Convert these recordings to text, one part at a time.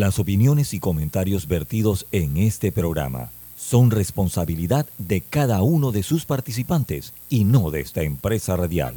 Las opiniones y comentarios vertidos en este programa son responsabilidad de cada uno de sus participantes y no de esta empresa radial.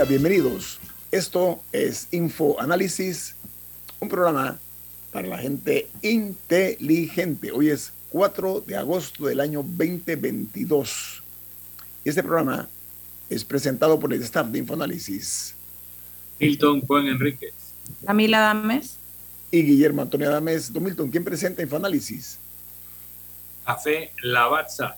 Día, bienvenidos. Esto es Info Análisis, un programa para la gente inteligente. Hoy es 4 de agosto del año 2022. Este programa es presentado por el staff de Infoanálisis. Milton Juan Enríquez. Camila Dames. Y Guillermo Antonio Dames. Don Milton, ¿quién presenta Infoanálisis? Café Lavazza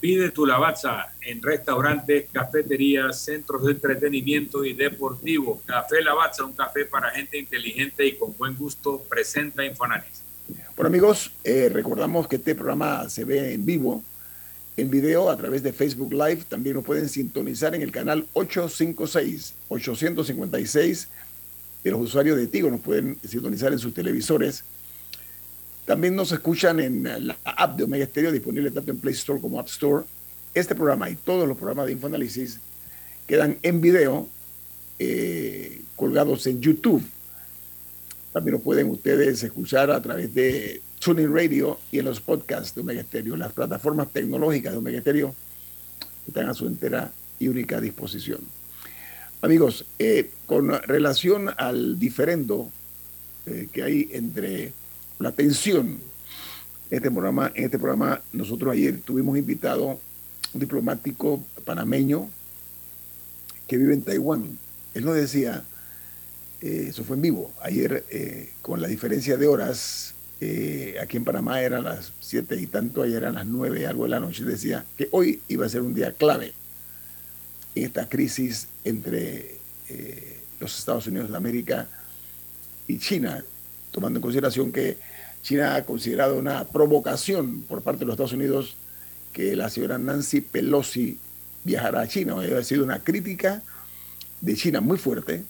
Pide tu lavazza en restaurantes, cafeterías, centros de entretenimiento y deportivo. Café Lavazza, un café para gente inteligente y con buen gusto, presenta Infoanálisis. Bueno amigos, eh, recordamos que este programa se ve en vivo, en video a través de Facebook Live. También lo pueden sintonizar en el canal 856, 856 de los usuarios de Tigo. Nos pueden sintonizar en sus televisores también nos escuchan en la app de Omega Stereo, disponible tanto en Play Store como App Store. Este programa y todos los programas de Infoanálisis quedan en video eh, colgados en YouTube. También lo pueden ustedes escuchar a través de Tuning Radio y en los podcasts de Omega Stereo. Las plataformas tecnológicas de Omega Stereo están a su entera y única disposición. Amigos, eh, con relación al diferendo eh, que hay entre la tensión. Este programa, en este programa nosotros ayer tuvimos invitado un diplomático panameño que vive en Taiwán. Él nos decía, eh, eso fue en vivo, ayer eh, con la diferencia de horas, eh, aquí en Panamá eran las siete y tanto, ayer eran las nueve, algo de la noche, decía que hoy iba a ser un día clave en esta crisis entre los Estados Unidos de América y China tomando en consideración que China ha considerado una provocación por parte de los Estados Unidos que la señora Nancy Pelosi viajara a China. Ha sido una crítica de China muy fuerte.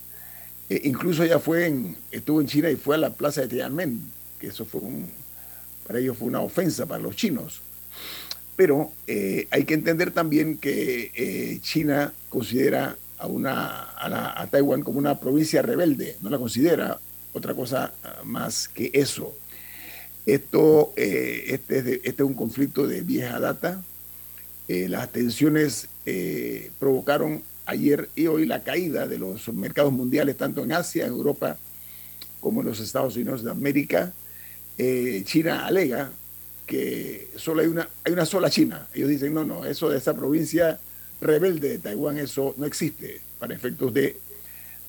E incluso ella fue en, estuvo en China y fue a la plaza de Tiananmen, que eso fue un, para ellos fue una ofensa para los chinos. Pero eh, hay que entender también que eh, China considera a, una, a Taiwán como una provincia rebelde, no la considera otra cosa ah, más que eso. Esto, eh, este, es este, es un conflicto de vieja data. Eh, las tensiones eh, provocaron ayer y hoy la caída de los mercados mundiales, tanto en Asia, en Europa, como en los Estados Unidos de América. China alega que solo hay una, hay una sola China. Ellos dicen, no, no, eso de esa provincia rebelde de Taiwán, eso no existe para efectos de,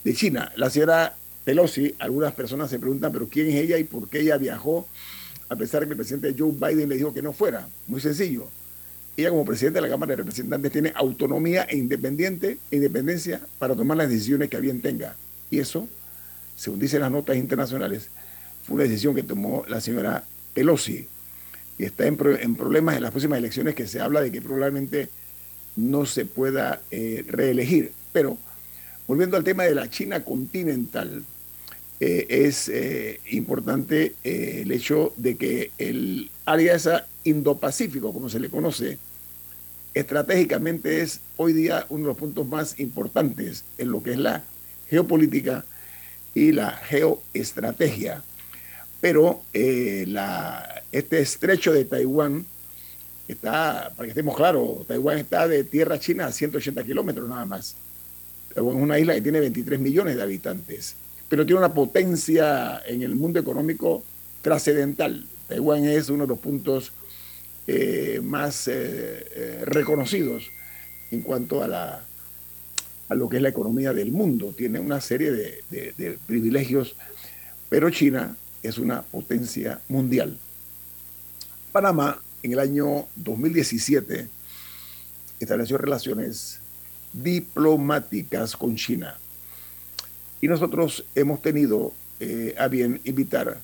de China. La señora Pelosi, algunas personas se preguntan, pero ¿quién es ella y por qué ella viajó? A pesar de que el presidente Joe Biden le dijo que no fuera. Muy sencillo. Ella como presidente de la Cámara de Representantes tiene autonomía e independiente, e independencia para tomar las decisiones que bien tenga. Y eso, según dicen las notas internacionales, fue una decisión que tomó la señora Pelosi. Y está en, problemas en las próximas elecciones que se habla de que probablemente no se pueda eh, reelegir. Pero volviendo al tema de la China continental, eh, es eh, importante eh, el hecho de que el área esa Indo-Pacífico, como se le conoce, estratégicamente es hoy día uno de los puntos más importantes en lo que es la geopolítica y la geoestrategia. Pero este estrecho de Taiwán está, para que estemos claros, Taiwán está de tierra china a 180 kilómetros nada más. Taiwán es una isla que tiene 23 millones de habitantes pero tiene una potencia en el mundo económico trascendental. Taiwán es uno de los puntos eh, más eh, reconocidos en cuanto a, la, a lo que es la economía del mundo. Tiene una serie de privilegios, pero China es una potencia mundial. Panamá en el año 2017 estableció relaciones diplomáticas con China. Y nosotros hemos tenido eh, a bien invitar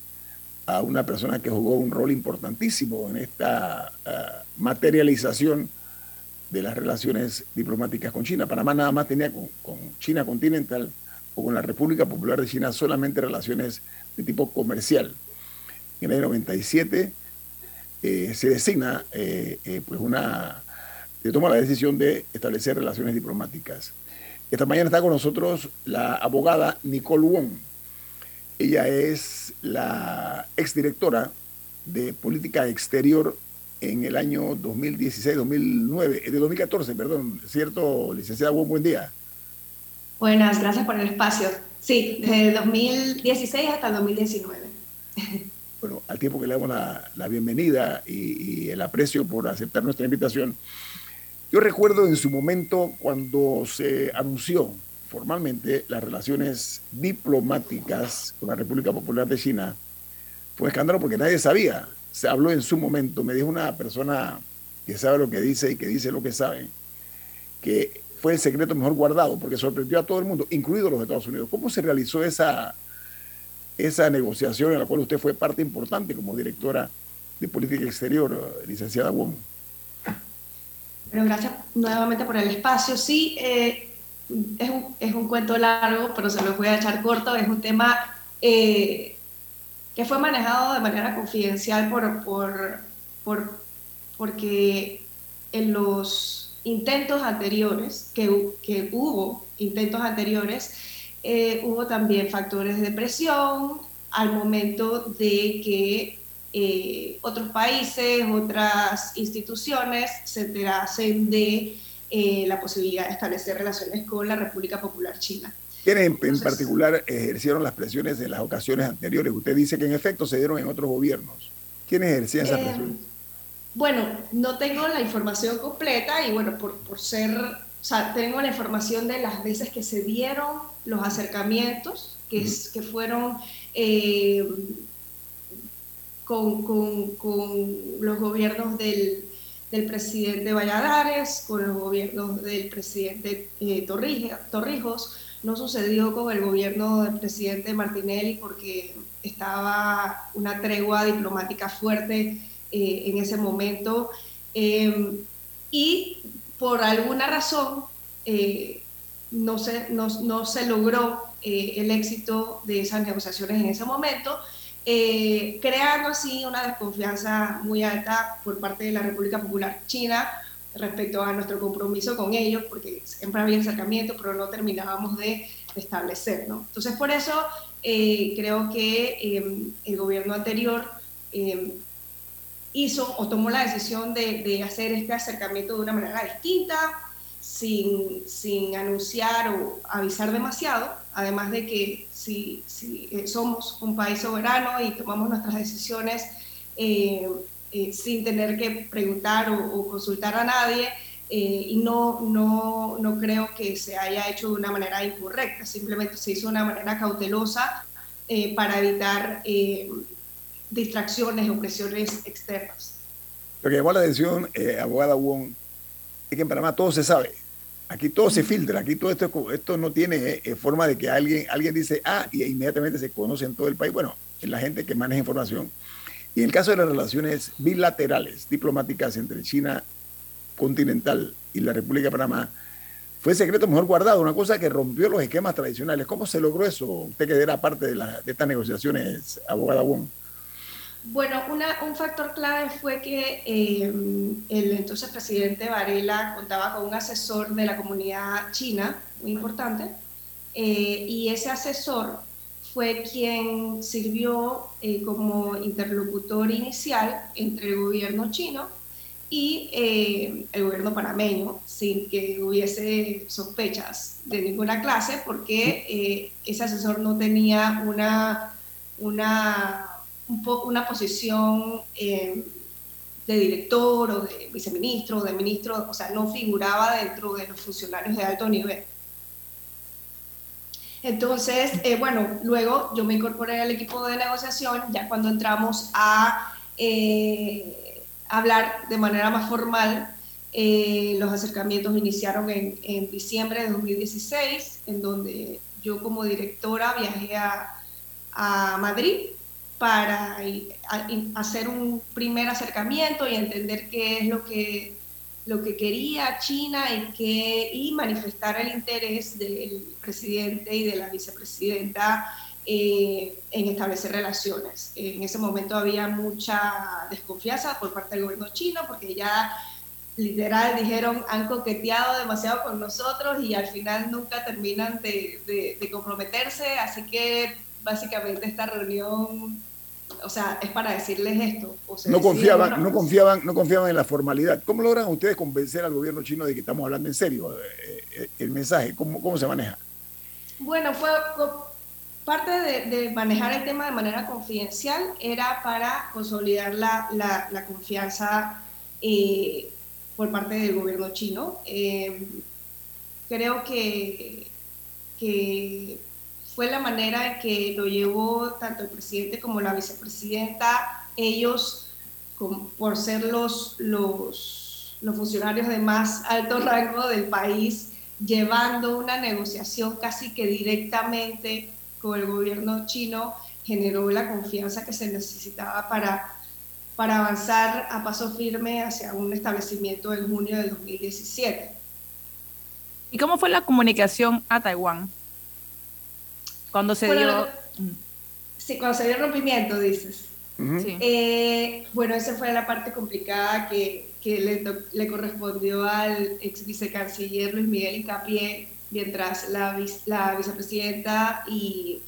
a una persona que jugó un rol importantísimo en esta ah, materialización de las relaciones diplomáticas con China. Panamá nada más tenía con, China continental o con la República Popular de China solamente relaciones de tipo comercial. En el año 97 eh, se designa eh, pues una se toma la decisión de establecer relaciones diplomáticas. Esta mañana está con nosotros la abogada Nicole Wong. Ella es la exdirectora de Política Exterior en el año 2016-2009, de 2014, perdón, ¿cierto, licenciada Wong? Buen día. Buenas, gracias por el espacio. Sí, desde 2016 hasta 2019. Bueno, al tiempo que le damos la, bienvenida y, y, el aprecio por aceptar nuestra invitación, yo recuerdo en su momento cuando se anunció formalmente las relaciones diplomáticas con la República Popular de China, fue un escándalo porque nadie sabía. Se habló en su momento, me dijo una persona que sabe lo que dice y que dice lo que sabe, que fue el secreto mejor guardado porque sorprendió a todo el mundo, incluido los Estados Unidos. ¿Cómo se realizó esa, esa negociación en la cual usted fue parte importante como directora de política exterior, licenciada Wong? Bueno, gracias nuevamente por el espacio. Sí, eh, es, un, es, un, cuento largo, pero se lo voy a echar corto. Es un tema eh, que fue manejado de manera confidencial por, por, por, porque en los intentos anteriores, que, que hubo intentos anteriores, eh, hubo también factores de presión al momento de que eh, otros países, otras instituciones se enterasen de eh, la posibilidad de establecer relaciones con la República Popular China. ¿Quiénes en, particular ejercieron las presiones en las ocasiones anteriores? Usted dice que en efecto se dieron en otros gobiernos. ¿Quiénes ejercían esas eh, presiones? Bueno, no tengo la información completa y bueno, por, por ser, o sea, tengo la información de las veces que se dieron los acercamientos, que, es, que fueron con, los gobiernos del, del, presidente Valladares, con los gobiernos del presidente eh, Torrijos. No sucedió con el gobierno del presidente Martinelli porque estaba una tregua diplomática fuerte eh, en ese momento. Em, y por alguna razón eh, no, se, no, se logró el éxito de esas negociaciones en ese momento eh, creando así una desconfianza muy alta por parte de la República Popular China respecto a nuestro compromiso con ellos, porque siempre había acercamiento, pero no terminábamos de establecer. ¿no? Entonces, por eso eh, creo que em, el gobierno anterior em, hizo o tomó la decisión de, de hacer este acercamiento de una manera distinta, sin, sin anunciar o avisar demasiado, además de que si, eh, somos un país soberano y tomamos nuestras decisiones eh, eh, sin tener que preguntar o, consultar a nadie, y no, no, no creo que se haya hecho de una manera incorrecta, simplemente se hizo de una manera cautelosa para evitar distracciones o presiones externas. Lo que llamó la atención, abogada Wong, que en Panamá todo se sabe. Aquí todo se filtra, aquí todo esto, esto no tiene eh, forma de que alguien, alguien dice, ah, y inmediatamente se conoce en todo el país. Bueno, es la gente que maneja información. Y en el caso de las relaciones bilaterales, diplomáticas entre China continental y la República de Panamá, fue secreto mejor guardado, una cosa que rompió los esquemas tradicionales. ¿Cómo se logró eso? Usted que era parte de, de estas negociaciones, abogada Wong. Bueno, un factor clave fue que eh, el entonces presidente Varela contaba con un asesor de la comunidad china muy importante eh, y ese asesor fue quien sirvió eh, como interlocutor inicial entre el gobierno chino y el gobierno panameño, sin que hubiese sospechas de ninguna clase, porque ese asesor no tenía una, una una posición eh, de director o de viceministro o de ministro, o sea, no figuraba dentro de los funcionarios de alto nivel. Entonces, eh, bueno, luego yo me incorporé al equipo de negociación ya cuando entramos a eh, hablar de manera más formal. Eh, los acercamientos iniciaron en, en, diciembre de 2016, en donde yo como directora viajé a, a Madrid para hacer un primer acercamiento y entender qué es lo que, lo que quería China y, que, y manifestar el interés del presidente y de la vicepresidenta eh, en establecer relaciones. En ese momento había mucha desconfianza por parte del gobierno chino porque ya literal dijeron han coqueteado demasiado con nosotros y al final nunca terminan de, de comprometerse, así que básicamente esta reunión o sea, es para decirles esto. no confiaban, no confiaban, no confiaban en la formalidad. ¿Cómo logran ustedes convencer al gobierno chino de que estamos hablando en serio? Eh, eh, el mensaje, ¿cómo, cómo se maneja? Bueno, fue parte de, manejar el tema de manera confidencial era para consolidar la, la, confianza eh, por parte del gobierno chino. creo que, que fue la manera en que lo llevó tanto el presidente como la vicepresidenta, ellos por ser los, los, funcionarios de más alto rango del país, llevando una negociación casi que directamente con el gobierno chino, generó la confianza que se necesitaba para, para avanzar a paso firme hacia un establecimiento en junio del 2017. ¿Y cómo fue la comunicación a Taiwán? Cuando se dio... Sí, cuando se dio el rompimiento, dices. Eh, bueno, esa fue la parte complicada que, que le, le, correspondió al ex vicecanciller Luis Miguel Incapié, mientras la, la vicepresidenta y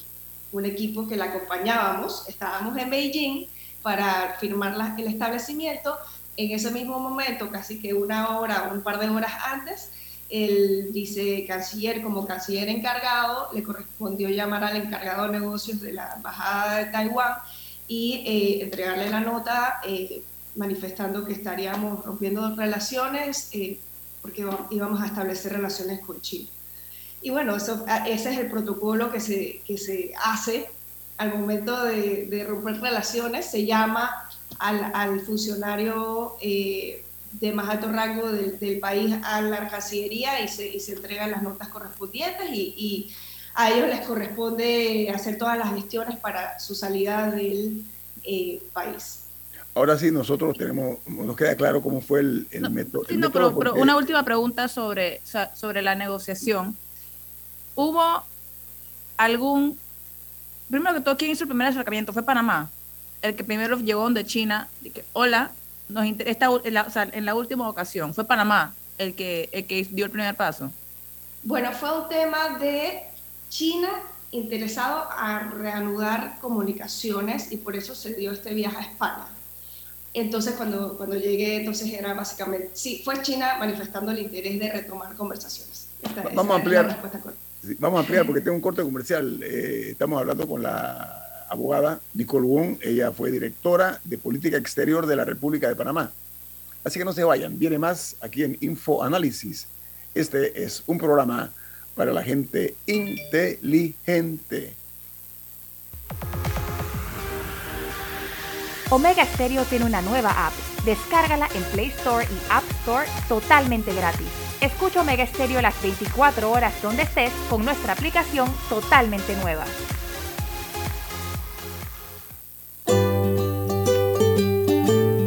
un equipo que la acompañábamos, estábamos en Beijing para firmar la, el establecimiento. En ese mismo momento, casi que una hora un par de horas antes, el vicecanciller como canciller encargado le correspondió llamar al encargado de negocios de la Embajada de Taiwán y eh, entregarle la nota eh, manifestando que estaríamos rompiendo relaciones eh, porque íbamos a establecer relaciones con China. Y bueno, eso, ese es el protocolo que se, que se hace al momento de, de romper relaciones, se llama al, al funcionario de más alto rango del, país a la Cancillería y se, y se entregan las notas correspondientes y, a ellos les corresponde hacer todas las gestiones para su salida del eh, país. Ahora sí, nosotros tenemos, nos queda claro cómo fue el, método. pero, una última pregunta sobre, sobre la negociación. ¿Hubo algún, primero que todo, quién hizo el primer acercamiento? ¿Fue Panamá? El que primero llegó donde China, que, hola, nos esta, en, la, o sea, en la última ocasión, ¿fue Panamá el que, el que dio el primer paso? Bueno, fue un tema de China interesado a reanudar comunicaciones y por eso se dio este viaje a España. Entonces, cuando, cuando llegué, entonces era básicamente, sí, fue China manifestando el interés de retomar conversaciones. vamos a ampliar. vamos a ampliar porque tengo un corte comercial. Eh, estamos hablando con la abogada Nicole Wong. Ella fue directora de Política Exterior de la República de Panamá. Así que no se vayan, viene más aquí en Info Análisis. Este es un programa para la gente inteligente. Omega Stereo tiene una nueva app. Descárgala en Play Store y App Store totalmente gratis. Escucha Omega Stereo las 24 horas donde estés con nuestra aplicación totalmente nueva.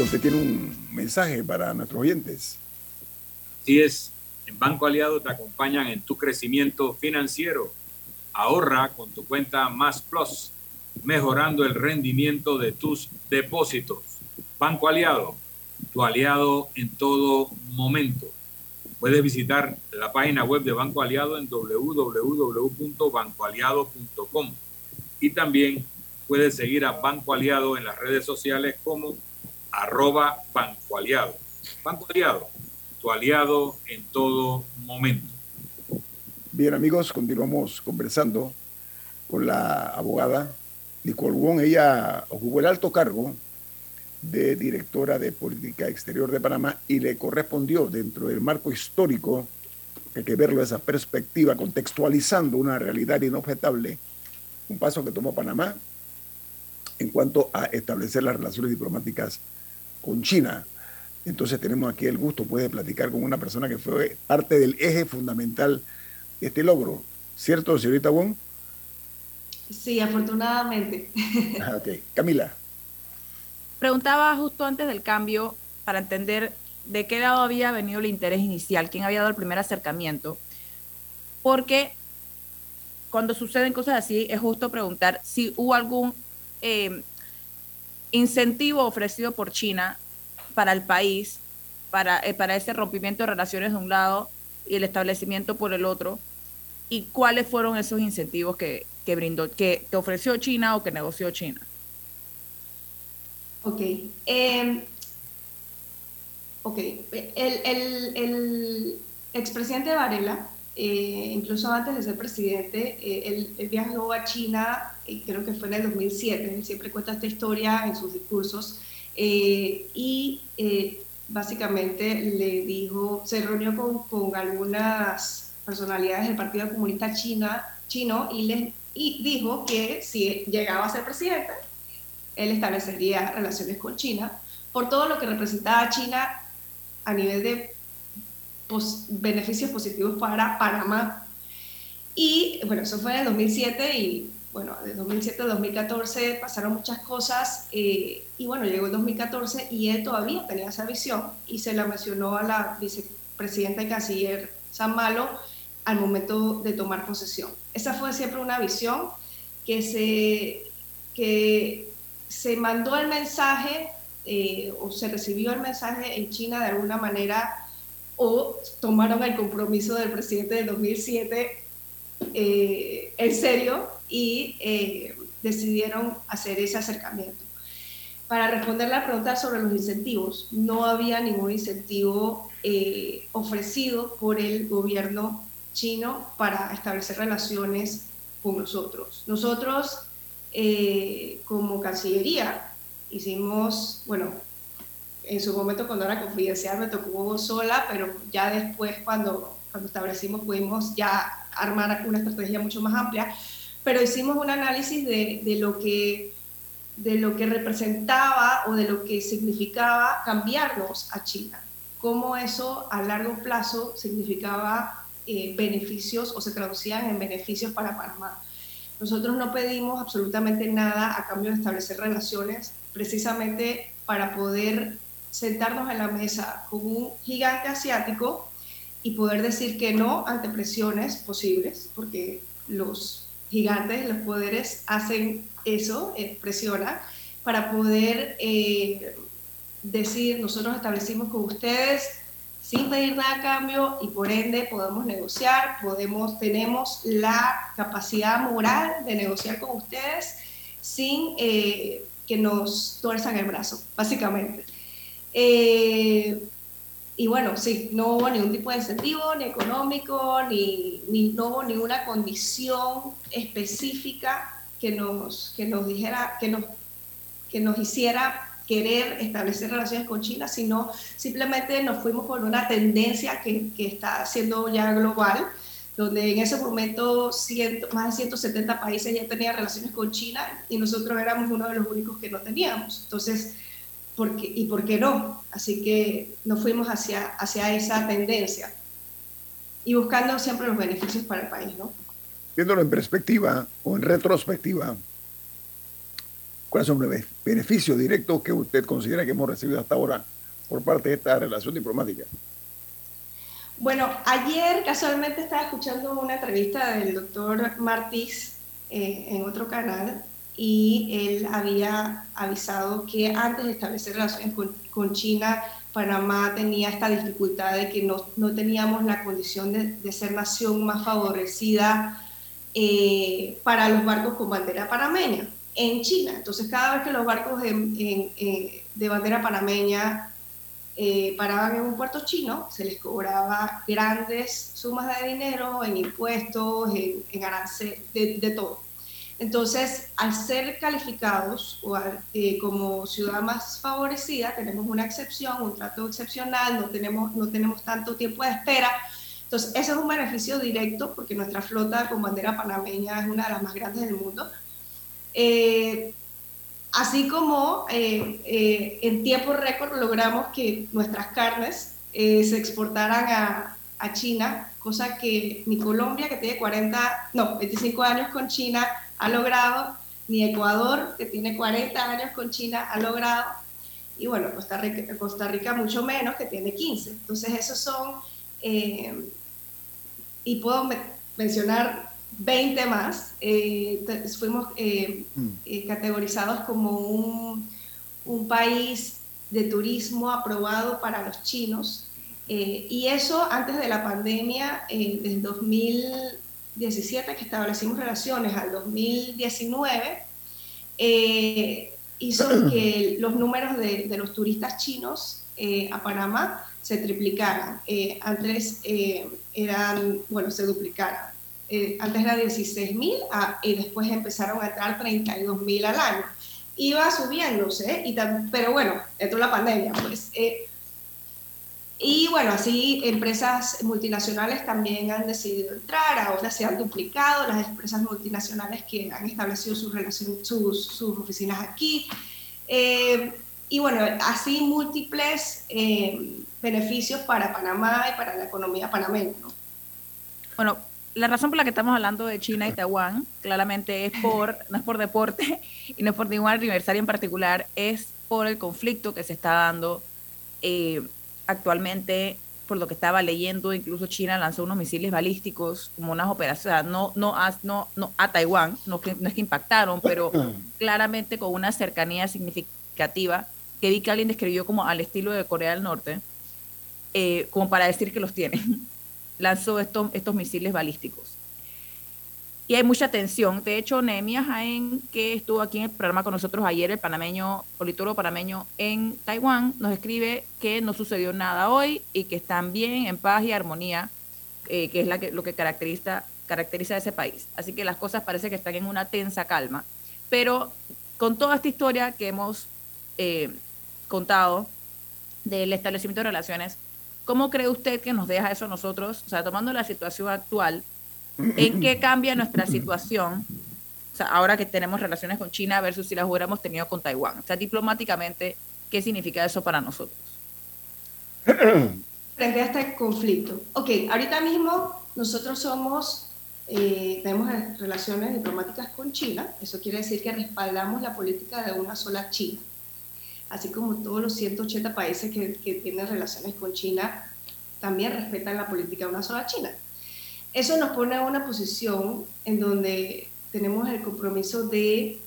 Usted tiene un mensaje para nuestros oyentes. Así es, en Banco Aliado te acompañan en tu crecimiento financiero. Ahorra con tu cuenta Más Plus, mejorando el rendimiento de tus depósitos. Banco Aliado, tu aliado en todo momento. Puedes visitar la página web de Banco Aliado en www.bancoaliado.com y también puedes seguir a Banco Aliado en las redes sociales como arroba Banco Aliado. Banco Aliado, tu aliado en todo momento. Bien amigos, continuamos conversando con la abogada Nicole. Ella ocupó el alto cargo de directora de Política Exterior de Panamá y le correspondió dentro del marco histórico, hay que verlo esa perspectiva, contextualizando una realidad inobjetable, un paso que tomó Panamá en cuanto a establecer las relaciones diplomáticas con China. Entonces tenemos aquí el gusto pues, de platicar con una persona que fue parte del eje fundamental de este logro. ¿Cierto, señorita Wong? Sí, afortunadamente. Ah, ok. Camila. Preguntaba justo antes del cambio para entender de qué lado había venido el interés inicial, quién había dado el primer acercamiento, porque cuando suceden cosas así es justo preguntar si hubo algún eh, incentivo ofrecido por China para el país, para, eh, para ese rompimiento de relaciones de un lado y el establecimiento por el otro, y cuáles fueron esos incentivos que, que brindó, que, ofreció China o que negoció China. Ok. Eh, ok. El, el, el expresidente Varela, eh, incluso antes de ser presidente, eh, él, él, viajó a China, eh, creo que fue en el 2007, él siempre cuenta esta historia en sus discursos, eh, y eh, básicamente le dijo, se reunió con, con, algunas personalidades del Partido Comunista China, chino y, les, y dijo que si llegaba a ser presidente, él establecería relaciones con China por todo lo que representaba China a nivel de beneficios positivos para Panamá. Y bueno, eso fue en el 2007 y bueno, de 2007 a 2014 pasaron muchas cosas eh, y bueno, llegó el 2014 y él todavía tenía esa visión y se la mencionó a la vicepresidenta y canciller San Malo al momento de tomar posesión. Esa fue siempre una visión que se, que se mandó el mensaje eh, o se recibió el mensaje en China de alguna manera o tomaron el compromiso del presidente del 2007 eh, en serio y eh, decidieron hacer ese acercamiento. Para responder la pregunta sobre los incentivos, no había ningún incentivo eh, ofrecido por el gobierno chino para establecer relaciones con nosotros. Nosotros, como Cancillería, hicimos, bueno, en su momento cuando era confidencial me tocó sola, pero ya después cuando, cuando establecimos pudimos ya armar una estrategia mucho más amplia, pero hicimos un análisis de, de, lo que, de lo que representaba o de lo que significaba cambiarnos a China, cómo eso a largo plazo significaba eh, beneficios o se traducían en beneficios para Panamá. Nosotros no pedimos absolutamente nada a cambio de establecer relaciones, precisamente para poder sentarnos en la mesa con un gigante asiático y poder decir que no ante presiones posibles, porque los gigantes, los poderes hacen eso, eh, presionan, para poder eh, decir, nosotros establecimos con ustedes sin pedir nada a cambio y por ende podemos negociar, podemos, tenemos la capacidad moral de negociar con ustedes sin eh, que nos tuerzan el brazo, básicamente. Eh, y bueno, sí, no hubo ningún tipo de incentivo, ni económico, ni, ni no hubo ninguna condición específica que nos, que nos dijera, que nos, que nos hiciera querer establecer relaciones con China, sino simplemente nos fuimos por una tendencia que, que está siendo ya global, donde en ese momento ciento, más de 170 países ya tenían relaciones con China y nosotros éramos uno de los únicos que no teníamos. Entonces, porque, ¿y por qué no? Así que nos fuimos hacia, hacia esa tendencia y buscando siempre los beneficios para el país, ¿no? Viéndolo en perspectiva o en retrospectiva, ¿cuáles son los beneficios directos que usted considera que hemos recibido hasta ahora por parte de esta relación diplomática? Bueno, ayer casualmente estaba escuchando una entrevista del doctor Martís eh, en otro canal y él había avisado que antes de establecer relaciones con, China, Panamá tenía esta dificultad de que no, no teníamos la condición de, ser nación más favorecida eh, para los barcos con bandera panameña en China. Entonces, cada vez que los barcos de, de bandera panameña eh, paraban en un puerto chino, se les cobraba grandes sumas de dinero en impuestos, en, en arancel, de, todo. Entonces, al ser calificados o eh, como ciudad más favorecida, tenemos una excepción, un trato excepcional, no tenemos, no tenemos tanto tiempo de espera. Entonces, ese es un beneficio directo porque nuestra flota con bandera panameña es una de las más grandes del mundo. Eh, Así como eh, eh, en tiempo récord logramos que nuestras carnes eh, se exportaran a, a, China, cosa que ni Colombia, que tiene 40, no, 25 años con China, ha logrado, ni Ecuador, que tiene 40 años con China, ha logrado, y bueno, Costa Rica, Costa Rica mucho menos, que tiene 15. Entonces, esos son, y puedo mencionar 20 más, eh, fuimos eh, mm. eh, categorizados como un, un, país de turismo aprobado para los chinos. y eso antes de la pandemia, desde 2017 que establecimos relaciones al 2019, hizo que los números de, de los turistas chinos a Panamá se triplicaran. antes eran, bueno, se duplicaran eh, antes era 16 mil ah, y después empezaron a entrar 32 mil al año. Iba subiéndose, y pero bueno, esto es la pandemia, pues. Eh, y bueno, así empresas multinacionales también han decidido entrar, ahora se han duplicado las empresas multinacionales que han establecido sus, sus, sus oficinas aquí. Eh, y bueno, así múltiples beneficios para Panamá y para la economía panameña. ¿no? Bueno, la razón por la que estamos hablando de China y Taiwán, claramente es por, no es por deporte y no es por ningún aniversario en particular, es por el conflicto que se está dando eh, actualmente, por lo que estaba leyendo, incluso China lanzó unos misiles balísticos como unas operaciones, no, no, a, no, no a Taiwán, no, no es que impactaron, pero claramente con una cercanía significativa que vi que alguien describió como al estilo de Corea del Norte, eh, como para decir que los tienen lanzó estos, estos misiles balísticos. Y hay mucha tensión. De hecho, Nehemia Jaén, que estuvo aquí en el programa con nosotros ayer, el panameño, politólogo panameño en Taiwán, nos escribe que no sucedió nada hoy y que están bien, en paz y armonía, eh, que es la que, lo que caracteriza, caracteriza a ese país. Así que las cosas parece que están en una tensa calma. Pero con toda esta historia que hemos eh, contado del establecimiento de relaciones, ¿Cómo cree usted que nos deja eso a nosotros? O sea, tomando la situación actual, ¿en qué cambia nuestra situación? O sea, ahora que tenemos relaciones con China versus si las hubiéramos tenido con Taiwán. O sea, diplomáticamente, ¿qué significa eso para nosotros? Frente a este conflicto. Ok, ahorita mismo nosotros somos, eh, tenemos relaciones diplomáticas con China. Eso quiere decir que respaldamos la política de una sola China así como todos los 180 países que, tienen relaciones con China, también respetan la política de una sola China. Eso nos pone en una posición en donde tenemos el compromiso de,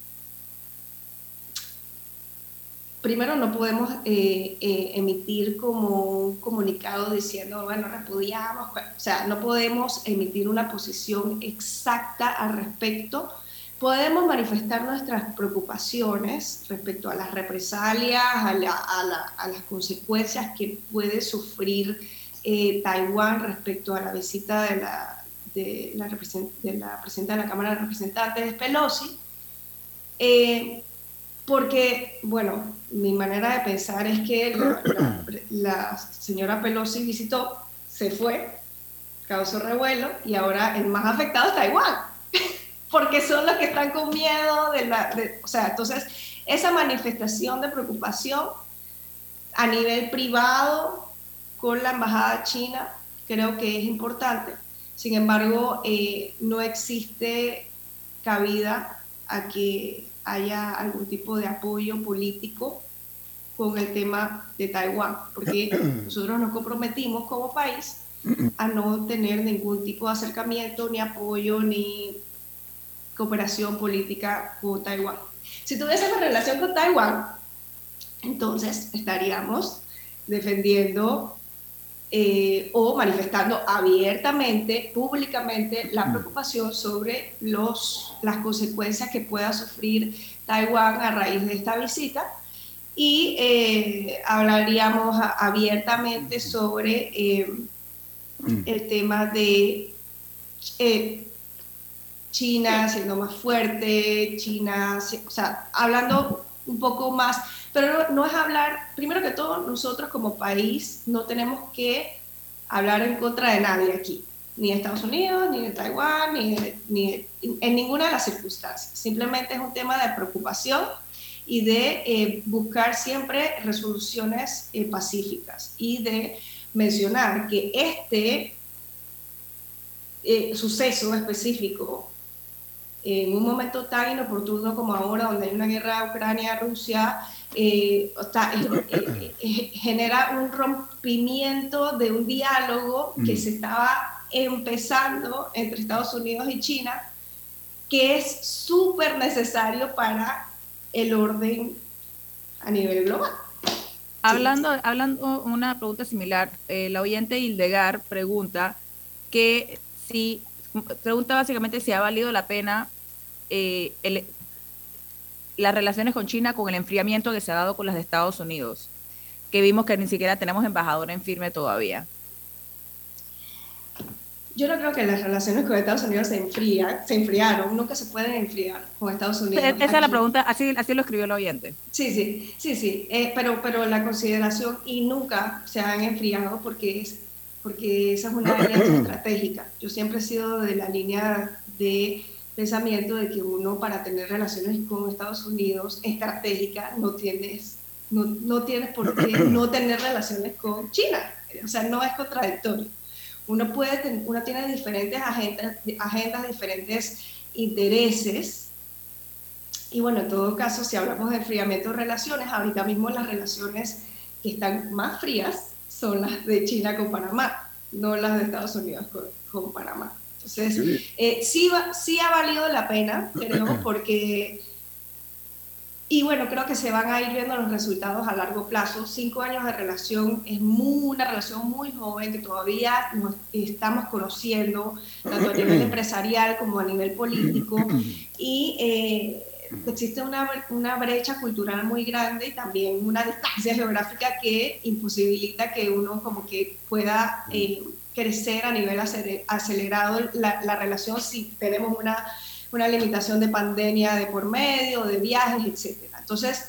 primero no podemos eh, eh, emitir como un comunicado diciendo, bueno, repudiamos, o sea, no podemos emitir una posición exacta al respecto. Podemos manifestar nuestras preocupaciones respecto a las represalias, a, las consecuencias que puede sufrir eh, Taiwán respecto a la visita de la, de la, de la presidenta de la Cámara de Representantes, Pelosi, eh, porque, bueno, mi manera de pensar es que la señora Pelosi visitó, se fue, causó revuelo y ahora el más afectado es Taiwán porque son los que están con miedo de la... o sea, entonces, esa manifestación de preocupación a nivel privado con la embajada china creo que es importante. Sin embargo, eh, no existe cabida a que haya algún tipo de apoyo político con el tema de Taiwán, porque nosotros nos comprometimos como país a no tener ningún tipo de acercamiento, ni apoyo, ni cooperación política con Taiwán. Si tuviésemos relación con Taiwán, entonces estaríamos defendiendo eh, o manifestando abiertamente, públicamente, la preocupación sobre los, las consecuencias que pueda sufrir Taiwán a raíz de esta visita. Y eh, hablaríamos abiertamente sobre eh, mm. el tema de China siendo más fuerte, China, o sea, hablando un poco más, pero no, es hablar, primero que todo, nosotros como país no tenemos que hablar en contra de nadie aquí, ni de Estados Unidos, ni de Taiwán, ni, ni en ninguna de las circunstancias. Simplemente es un tema de preocupación y de eh, buscar siempre resoluciones eh, pacíficas y de mencionar que este eh, suceso específico en un momento tan inoportuno como ahora, donde hay una guerra Ucrania-Rusia, eh, eh, eh, genera un rompimiento de un diálogo que mm. se estaba empezando entre Estados Unidos y China, que es súper necesario para el orden a nivel global. Hablando, hablando una pregunta similar, la oyente Hildegar pregunta que si pregunta básicamente si ha valido la pena eh, las relaciones con China con el enfriamiento que se ha dado con las de Estados Unidos, que vimos que ni siquiera tenemos embajador en firme todavía. Yo no creo que las relaciones con Estados Unidos se enfrían, se enfriaron, nunca se pueden enfriar con Estados Unidos. Esa es la pregunta, así, así lo escribió el oyente. Sí, sí, sí, sí, eh, pero, pero la consideración y nunca se han enfriado porque es porque esa es una alianza estratégica. Yo siempre he sido de la línea de pensamiento de que uno para tener relaciones con Estados Unidos estratégica no tienes, no, no tienes por qué no tener relaciones con China. O sea, no es contradictorio. Uno, puede, uno tiene diferentes agendas, agendas, diferentes intereses. Y bueno, en todo caso, si hablamos de enfriamiento de relaciones, ahorita mismo las relaciones que están más frías son las de China con Panamá, no las de Estados Unidos con, Panamá. Entonces, eh, sí, sí ha valido la pena, creo, porque... Y bueno, creo que se van a ir viendo los resultados a largo plazo. Cinco años de relación es muy, una relación muy joven que todavía nos estamos conociendo, tanto a nivel empresarial como a nivel político. Y eh, existe una, una, brecha cultural muy grande y también una distancia geográfica que imposibilita que uno como que pueda eh, crecer a nivel acelerado la, la, relación si tenemos una, una limitación de pandemia de por medio, de viajes, etc. Entonces,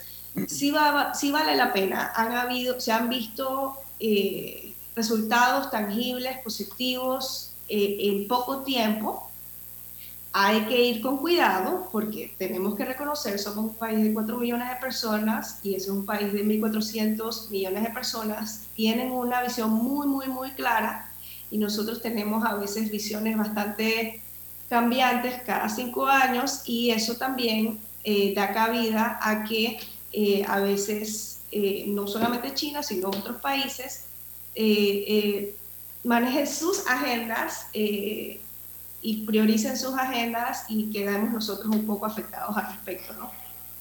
sí, va, sí vale la pena. Han habido, se han visto eh, resultados tangibles, positivos eh, en poco tiempo hay que ir con cuidado porque tenemos que reconocer, somos un país de 4 millones de personas y es un país de 1.400 millones de personas, tienen una visión muy, muy, muy clara y nosotros tenemos a veces visiones bastante cambiantes cada cinco años y eso también eh, da cabida a que eh, a veces eh, no solamente China, sino otros países manejen sus agendas y prioricen sus agendas y quedamos nosotros un poco afectados al respecto, ¿no?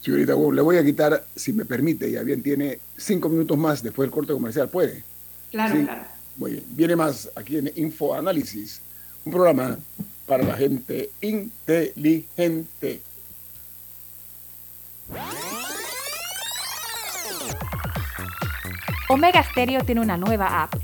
Señorita le voy a quitar, si me permite, ya bien tiene cinco minutos más después del corte comercial, ¿puede? Claro, claro. Muy bien, viene más aquí en Info Análisis, un programa para la gente inteligente. Omega Stereo tiene una nueva app.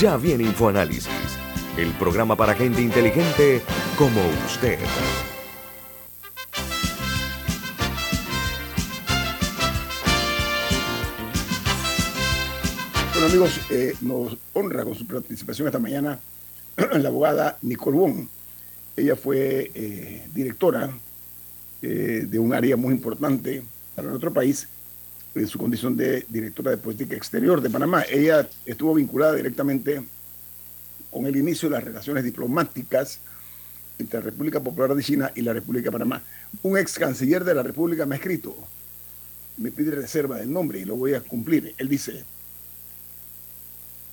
Ya viene InfoAnálisis, el programa para gente inteligente como usted. Bueno amigos, eh, nos honra con su participación esta mañana la abogada Nicole Wong. Ella fue eh, directora eh, de un área muy importante para nuestro país en su condición de directora de política exterior de Panamá. Ella estuvo vinculada directamente con el inicio de las relaciones diplomáticas entre la República Popular de China y la República de Panamá. Un ex canciller de la República me ha escrito, me pide reserva del nombre y lo voy a cumplir. Él dice,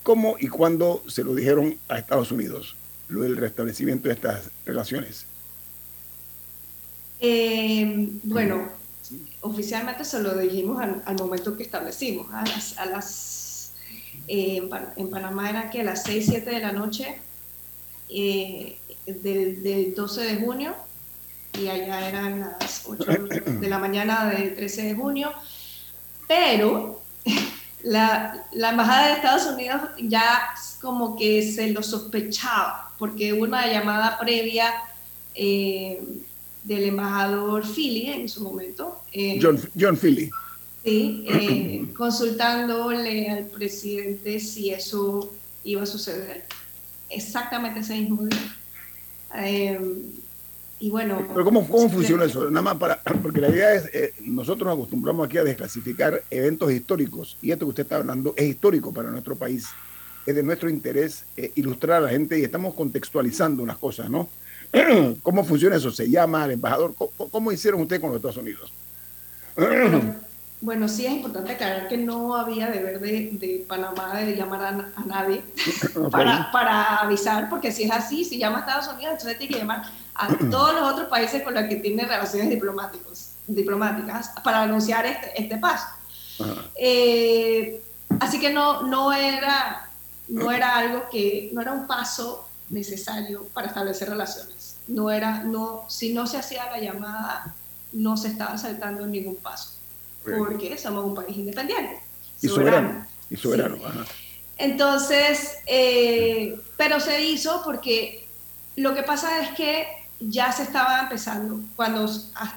¿cómo y cuándo se lo dijeron a Estados Unidos lo del restablecimiento de estas relaciones? Eh, bueno, oficialmente se lo dijimos al, momento que establecimos, a las, eh, en, Panamá era que a las 6, 7 de la noche eh, del, 12 de junio y allá eran las 8 de la mañana del 13 de junio, pero la, la, Embajada de Estados Unidos ya como que se lo sospechaba, porque hubo una llamada previa eh, del embajador Philly en su momento. Eh, John, John Philly. Sí, eh, consultándole al presidente si eso iba a suceder. Exactamente ese mismo día. Eh, y bueno. Pero ¿cómo, cómo funciona eso? Nada más para. Porque la idea es. nosotros nos acostumbramos aquí a desclasificar eventos históricos. Y esto que usted está hablando es histórico para nuestro país. Es de nuestro interés ilustrar a la gente y estamos contextualizando unas cosas, ¿no? ¿Cómo funciona eso? ¿Se llama al embajador? ¿Cómo, hicieron ustedes con los Estados Unidos? Bueno, sí es importante aclarar que no había deber de, de Panamá de llamar a, nadie para, para, avisar, porque si es así, si llama a Estados Unidos, entonces tiene que llamar a todos los otros países con los que tiene relaciones diplomáticos, diplomáticas para anunciar este, este paso. Eh, así que no, no, era, no era algo que, no era un paso necesario para establecer relaciones. No era, no, si no se hacía la llamada, no se estaba saltando ningún paso, porque somos un país independiente. Y soberano. Y soberano. Entonces, eh, pero se hizo porque lo que pasa es que ya se estaba empezando, cuando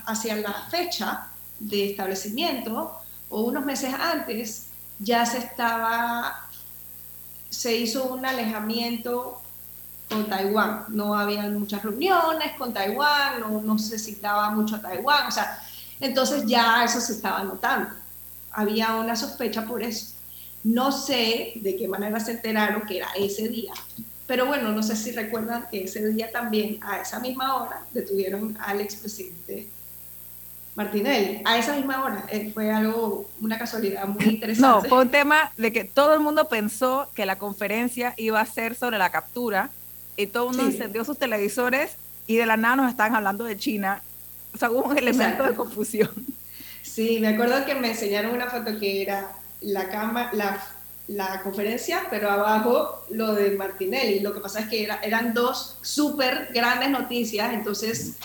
hacia la fecha de establecimiento o unos meses antes, ya se estaba, se hizo un alejamiento con Taiwán. No había muchas reuniones con Taiwán, no, no se citaba mucho a Taiwán, o sea, entonces ya eso se estaba notando. Había una sospecha por eso. No sé de qué manera se enteraron que era ese día, pero bueno, no sé si recuerdan que ese día también, a esa misma hora, detuvieron al expresidente Martinelli, a esa misma hora. Eh, fue algo, una casualidad muy interesante. No, fue un tema de que todo el mundo pensó que la conferencia iba a ser sobre la captura y todo el mundo encendió sus televisores y de la nada nos estaban hablando de China. O sea, hubo un elemento de confusión. Sí, me acuerdo que me enseñaron una foto que era la cama, la, la conferencia, pero abajo lo de Martinelli. Lo que pasa es que eran dos súper grandes noticias, entonces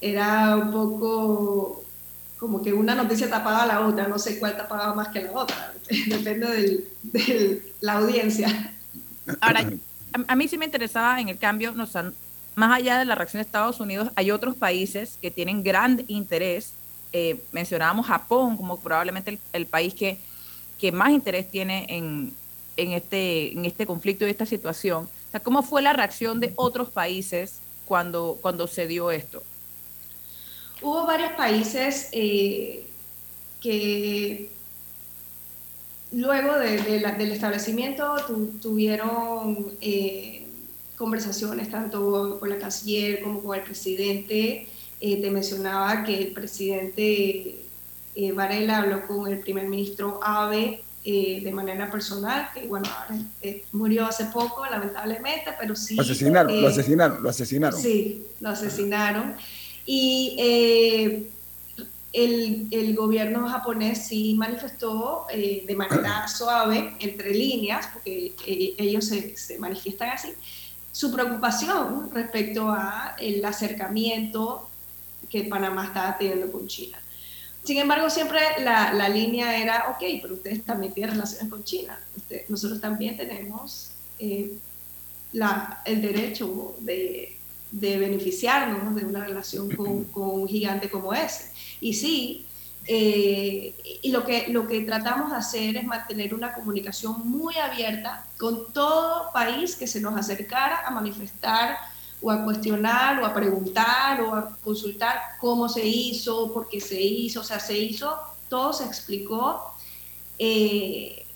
era un poco como que una noticia tapaba a la otra, no sé cuál tapaba más que la otra, depende de la audiencia. Ahora, a, mí sí me interesaba en el cambio, no, más allá de la reacción de Estados Unidos, hay otros países que tienen gran interés. Eh, mencionábamos Japón como probablemente el, país que, más interés tiene en, este, en este conflicto y esta situación. O ¿cómo fue la reacción de otros países cuando, cuando se dio esto? Hubo varios países eh, que luego del establecimiento tuvieron eh, conversaciones tanto con la canciller como con el presidente. Eh, te mencionaba que el presidente Varela habló con el primer ministro Abe de manera personal, que bueno, murió hace poco, lamentablemente, pero sí. Lo asesinaron, lo asesinaron, lo asesinaron. Sí, lo asesinaron. Y eh, el, el, gobierno japonés sí manifestó eh, de manera suave, entre líneas, porque eh, ellos se, se, manifiestan así, su preocupación respecto a el acercamiento que Panamá estaba teniendo con China. Sin embargo, siempre la, la línea era, ok, pero ustedes también tienen relaciones con China. nosotros también tenemos la, el derecho de de beneficiarnos de una relación con, un gigante como ese. Y sí, eh, y lo que, lo que tratamos de hacer es mantener una comunicación muy abierta con todo país que se nos acercara a manifestar o a cuestionar o a preguntar o a consultar cómo se hizo, por qué se hizo, o sea, se hizo, todo se explicó eh,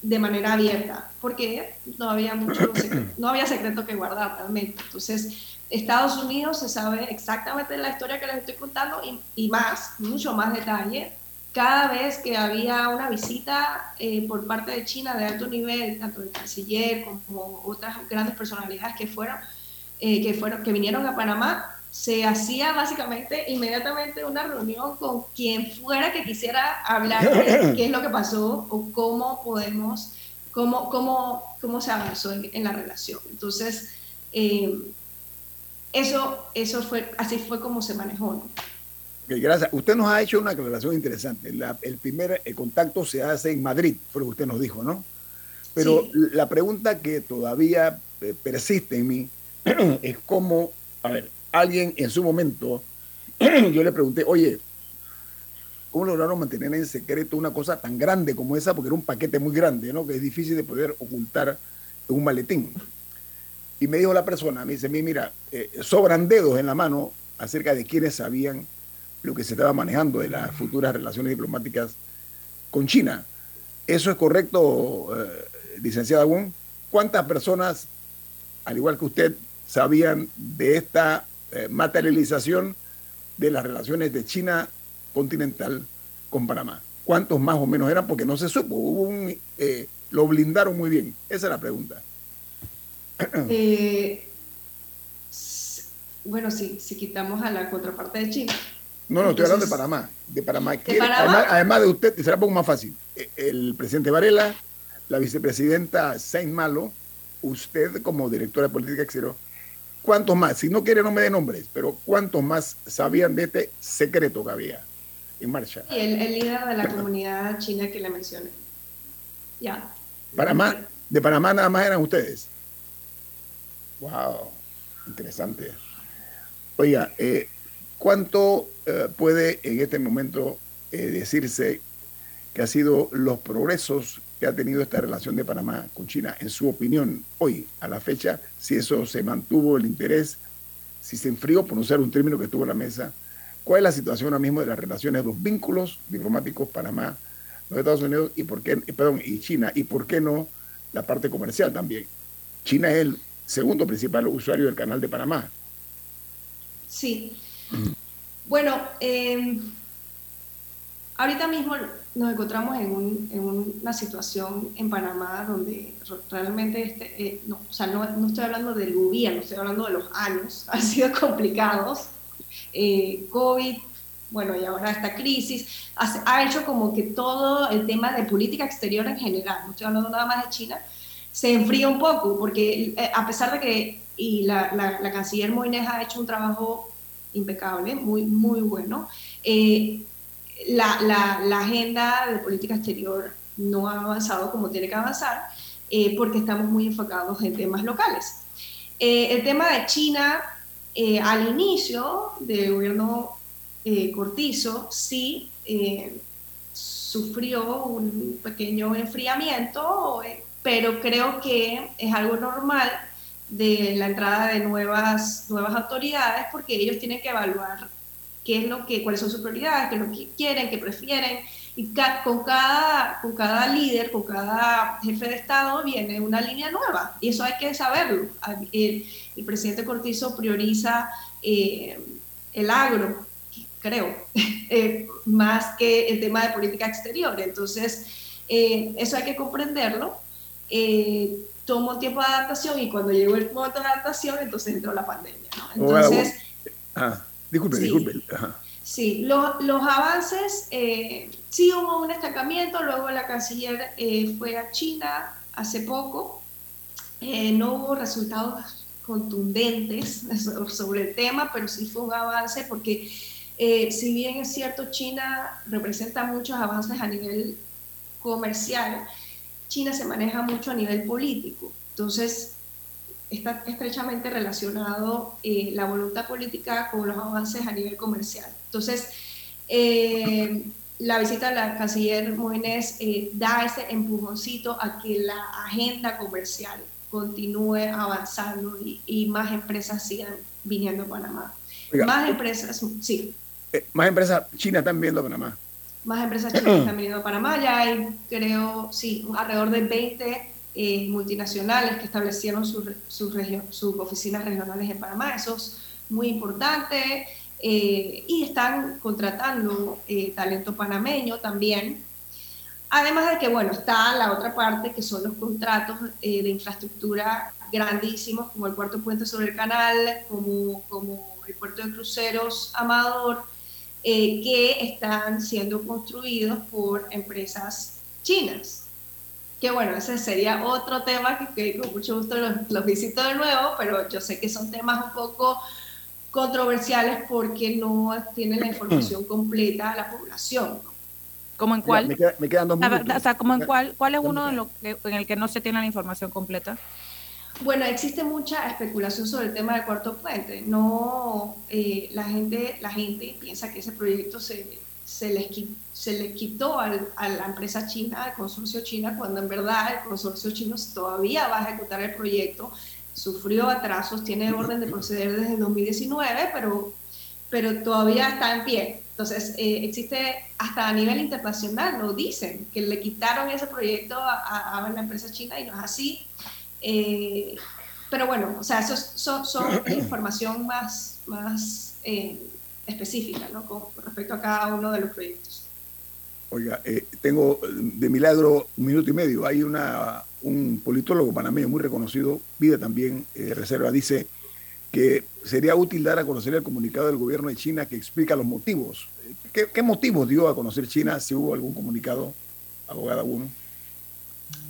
de manera abierta, porque no había mucho no había secreto que guardar realmente. Entonces, Estados Unidos se sabe exactamente la historia que les estoy contando y, más, mucho más detalle. Cada vez que había una visita eh, por parte de China de alto nivel, tanto el canciller como otras grandes personalidades que fueron, eh, que fueron, que vinieron a Panamá, se hacía básicamente inmediatamente una reunión con quien fuera que quisiera hablar de qué es lo que pasó o cómo podemos, cómo, cómo, cómo se avanzó en, la relación. Entonces, eh, eso, eso fue, así fue como se manejó. gracias. Usted nos ha hecho una aclaración interesante. el primer contacto se hace en Madrid, fue lo que usted nos dijo, ¿no? Pero la pregunta que todavía eh, persiste en mí es cómo, a ver, alguien en su momento, yo le pregunté, oye, ¿cómo lograron mantener en secreto una cosa tan grande como esa? Porque era un paquete muy grande, ¿no? Que es difícil de poder ocultar en un maletín. Y me dijo la persona, me dice, mira, eh, sobran dedos en la mano acerca de quienes sabían lo que se estaba manejando de las futuras relaciones diplomáticas con China. ¿Eso es correcto, eh, licenciada Wong? ¿Cuántas personas, al igual que usted, sabían de esta eh, materialización de las relaciones de China continental con Panamá? ¿Cuántos más o menos eran? Porque no se supo, hubo un, lo blindaron muy bien. Esa es la pregunta. Eh, bueno, si, si quitamos a la contraparte de China. No, no, estoy hablando de Panamá. De Panamá. Además, de usted, será un poco más fácil. E, el presidente Varela, la vicepresidenta Saint Malo, usted como directora de política exterior, ¿cuántos más? Si no quiere, no me dé nombres, pero ¿cuántos más sabían de este secreto que había en marcha? el, el líder de la comunidad china que le mencioné. Ya. Panamá, de Panamá nada más eran ustedes. Wow, interesante. Oiga, eh, ¿cuánto eh, puede en este momento eh, decirse que ha sido los progresos que ha tenido esta relación de Panamá con China, en su opinión, hoy, a la fecha, si eso se mantuvo el interés, si se enfrió, por usar un término que estuvo en la mesa, cuál es la situación ahora mismo de las relaciones, los vínculos diplomáticos Panamá, los Estados Unidos y por qué, perdón, y China, y por qué no la parte comercial también. China es el segundo principal usuario del canal de Panamá. Sí. Bueno, em, ahorita mismo nos encontramos en, una situación en Panamá donde realmente, este, eh, no, o sea, no, estoy hablando del gobierno, estoy hablando de los años, han sido complicados. Eh, COVID bueno, y ahora esta crisis, ha, hecho como que todo el tema de política exterior en general, no estoy hablando nada más de China, se enfría un poco, porque eh, a pesar de que y la, la, canciller Moines ha hecho un trabajo impecable, muy, muy bueno, eh, la, la, agenda de política exterior no ha avanzado como tiene que avanzar, eh, porque estamos muy enfocados en temas locales. el tema de China, al inicio del gobierno eh, Cortizo sí eh, sufrió un pequeño enfriamiento, eh, pero creo que es algo normal de la entrada de nuevas, nuevas autoridades porque ellos tienen que evaluar qué es lo que, cuáles son sus prioridades, qué es lo que quieren, qué prefieren. Y con, cada, con cada líder, con cada jefe de Estado viene una línea nueva. Y eso hay que saberlo. El, presidente Cortizo prioriza el agro, creo, eh, más que el tema de política exterior. Entonces, eh, eso hay que comprenderlo. Eh, tomó tiempo de adaptación y cuando llegó el momento de adaptación, entonces entró la pandemia. Entonces, ah, disculpe, disculpe. Sí, los, los avances, sí hubo un estancamiento, luego la canciller fue a China hace poco, no hubo resultados contundentes sobre el tema, pero sí fue un avance porque eh, si bien es cierto, China representa muchos avances a nivel comercial, China se maneja mucho a nivel político. Entonces, está estrechamente relacionado eh, la voluntad política con los avances a nivel comercial. Entonces, eh, la visita de la canciller Moines da ese empujoncito a que la agenda comercial continúe avanzando y, y más empresas sigan viniendo a Panamá. más empresas, sí. Eh, más empresas chinas están viendo Panamá. Más empresas chinas están viniendo a Panamá. Ya hay, creo, sí, alrededor de 20 eh, multinacionales que establecieron sus, sus, oficinas regionales en Panamá. Eso es muy importante. Eh, y están contratando talento panameño también. Además de que, bueno, está la otra parte, que son los contratos de infraestructura grandísimos, como el cuarto puente sobre el canal, como, como el puerto de cruceros Amador, eh, que están siendo construidos por empresas chinas. Que bueno, ese sería otro tema que, con mucho gusto los, visito de nuevo, pero yo sé que son temas un poco controversiales porque no tienen la información completa a la población. ¿Cómo en cuál? Me, quedan dos minutos. O sea, ¿cómo en cuál? ¿Cuál es uno de los en el que no se tiene la información completa? Bueno, existe mucha especulación sobre el tema del cuarto puente. No, eh, la, gente, la gente piensa que ese proyecto se, se, les, se les quitó al, a la empresa china, al consorcio china, cuando en verdad el consorcio chino todavía va a ejecutar el proyecto. Sufrió atrasos, tiene orden de proceder desde 2019, pero, pero todavía está en pie. Entonces, eh, existe hasta a nivel internacional, lo dicen, que le quitaron ese proyecto a, a la empresa china y no es así eh, pero bueno, o sea, eso son, información más, más eh, específica, ¿no? Con respecto a cada uno de los proyectos. Oiga, eh, tengo de milagro un minuto y medio. Hay una, un politólogo panameño muy reconocido, pide también reserva, dice que sería útil dar a conocer el comunicado del gobierno de China que explica los motivos. ¿Qué, qué motivos dio a conocer China si hubo algún comunicado, abogada uno?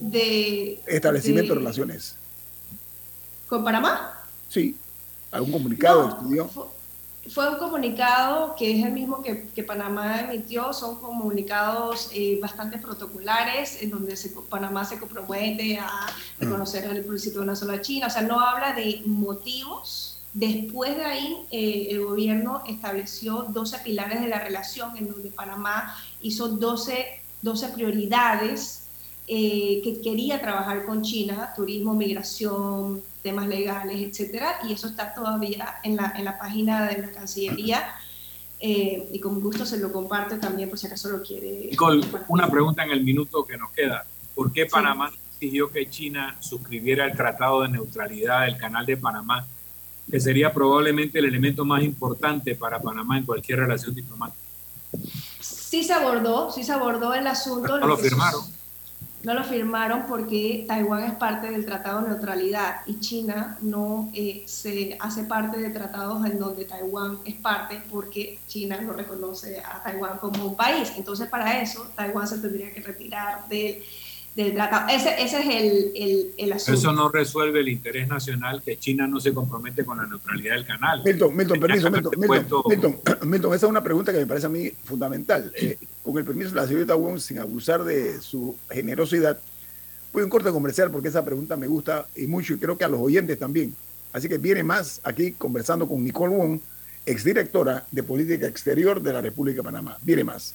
De... Establecimiento de, relaciones. ¿Con Panamá? Sí. ¿Algún comunicado Fue, un comunicado que es el mismo que, que Panamá emitió, son comunicados eh, bastante protocolares en donde se, Panamá se compromete a reconocer el principio de una sola China, o sea, no habla de motivos. Después de ahí, eh, el gobierno estableció 12 pilares de la relación en donde Panamá hizo 12, 12 prioridades eh, que quería trabajar con China, turismo, migración, temas legales, etcétera, y eso está todavía en la, en la página de la Cancillería. Eh, y con gusto se lo comparto también por si acaso lo quiere. Nicole, una pregunta en el minuto que nos queda. ¿Por qué Panamá exigió que China suscribiera el Tratado de Neutralidad del Canal de Panamá, que sería probablemente el elemento más importante para Panamá en cualquier relación diplomática? Sí se abordó, sí se abordó el asunto. No lo firmaron no lo firmaron porque Taiwán es parte del Tratado de Neutralidad y China no eh, se hace parte de tratados en donde Taiwán es parte porque China no reconoce a Taiwán como un país. Entonces, para eso, Taiwán se tendría que retirar del del tratado. Ese, ese es el, el, el, asunto. Eso no resuelve el interés nacional que China no se compromete con la neutralidad del canal. Milton, Milton, permiso, Milton, Milton, Milton, Milton, esa es una pregunta que me parece a mí fundamental. Eh, con el permiso de la señorita Wong, sin abusar de su generosidad, voy a un corte comercial porque esa pregunta me gusta y mucho y creo que a los oyentes también. Así que viene más aquí conversando con Nicole Wong, exdirectora de Política Exterior de la República de Panamá. Viene más.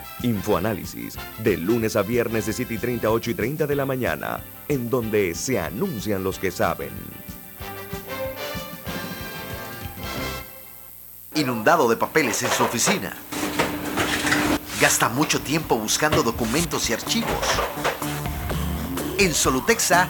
Infoanálisis, de lunes a viernes de 7 y 30, 8 y 30 de la mañana, en donde se anuncian los que saben. Inundado de papeles en su oficina. Gasta mucho tiempo buscando documentos y archivos. En Solutexa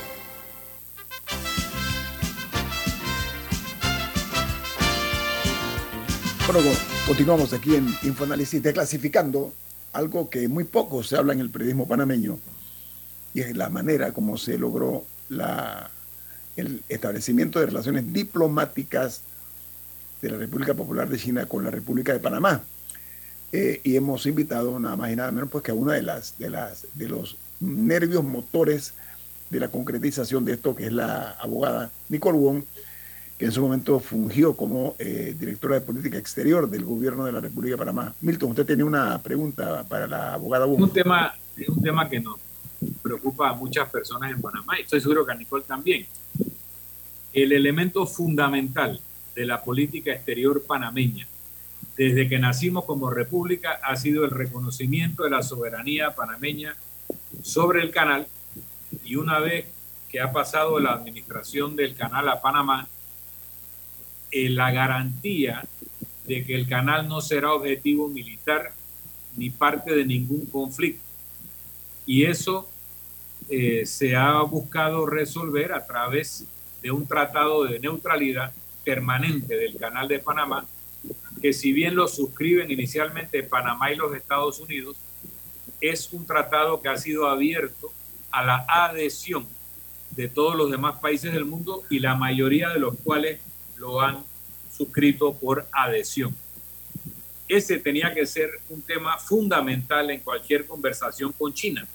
Continuamos aquí en Infoanálisis declasificando algo que muy poco se habla en el periodismo panameño y es la manera como se logró el establecimiento de relaciones diplomáticas de la República Popular de China con la República de Panamá. Eh, y hemos invitado nada más y nada menos pues que a una de de las de los nervios motores de la concretización de esto, que es la abogada Nicole Wong, que en su momento fungió como eh, directora de política exterior del gobierno de la República de Panamá. Milton, usted tenía una pregunta para la abogada Wong. Un tema, es un tema que nos preocupa a muchas personas en Panamá y estoy seguro que a Nicole también. El elemento fundamental de la política exterior panameña desde que nacimos como república ha sido el reconocimiento de la soberanía panameña sobre el canal y una vez que ha pasado la administración del canal a Panamá, eh, la garantía de que el canal no será objetivo militar ni parte de ningún conflicto. Y eso eh, se ha buscado resolver a través de un tratado de neutralidad permanente del canal de Panamá, que si bien lo suscriben inicialmente Panamá y los Estados Unidos, es un tratado que ha sido abierto a la adhesión de todos los demás países del mundo y la mayoría de los cuales lo han suscrito por adhesión. Ese tenía que ser un tema fundamental en cualquier conversación con China,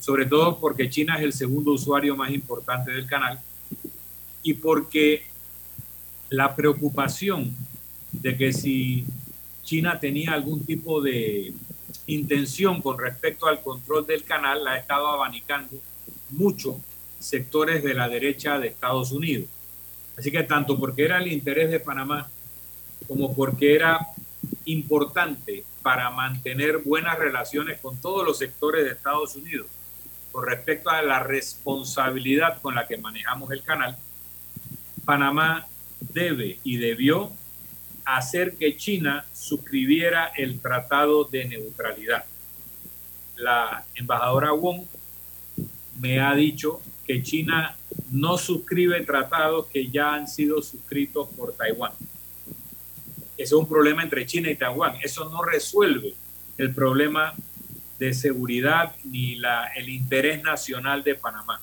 sobre todo porque China es el segundo usuario más importante del canal y porque la preocupación de que si China tenía algún tipo de intención con respecto al control del canal la ha estado abanicando mucho sectores de la derecha de Estados Unidos. Así que tanto porque era el interés de Panamá como porque era importante para mantener buenas relaciones con todos los sectores de Estados Unidos con respecto a la responsabilidad con la que manejamos el canal, Panamá debe y debió hacer que China suscribiera el Tratado de Neutralidad. la embajadora Wong me ha dicho que China no suscribe tratados que ya han sido suscritos por Taiwán. Ese es un problema entre China y Taiwán. Eso no resuelve el problema de seguridad ni el interés nacional de Panamá.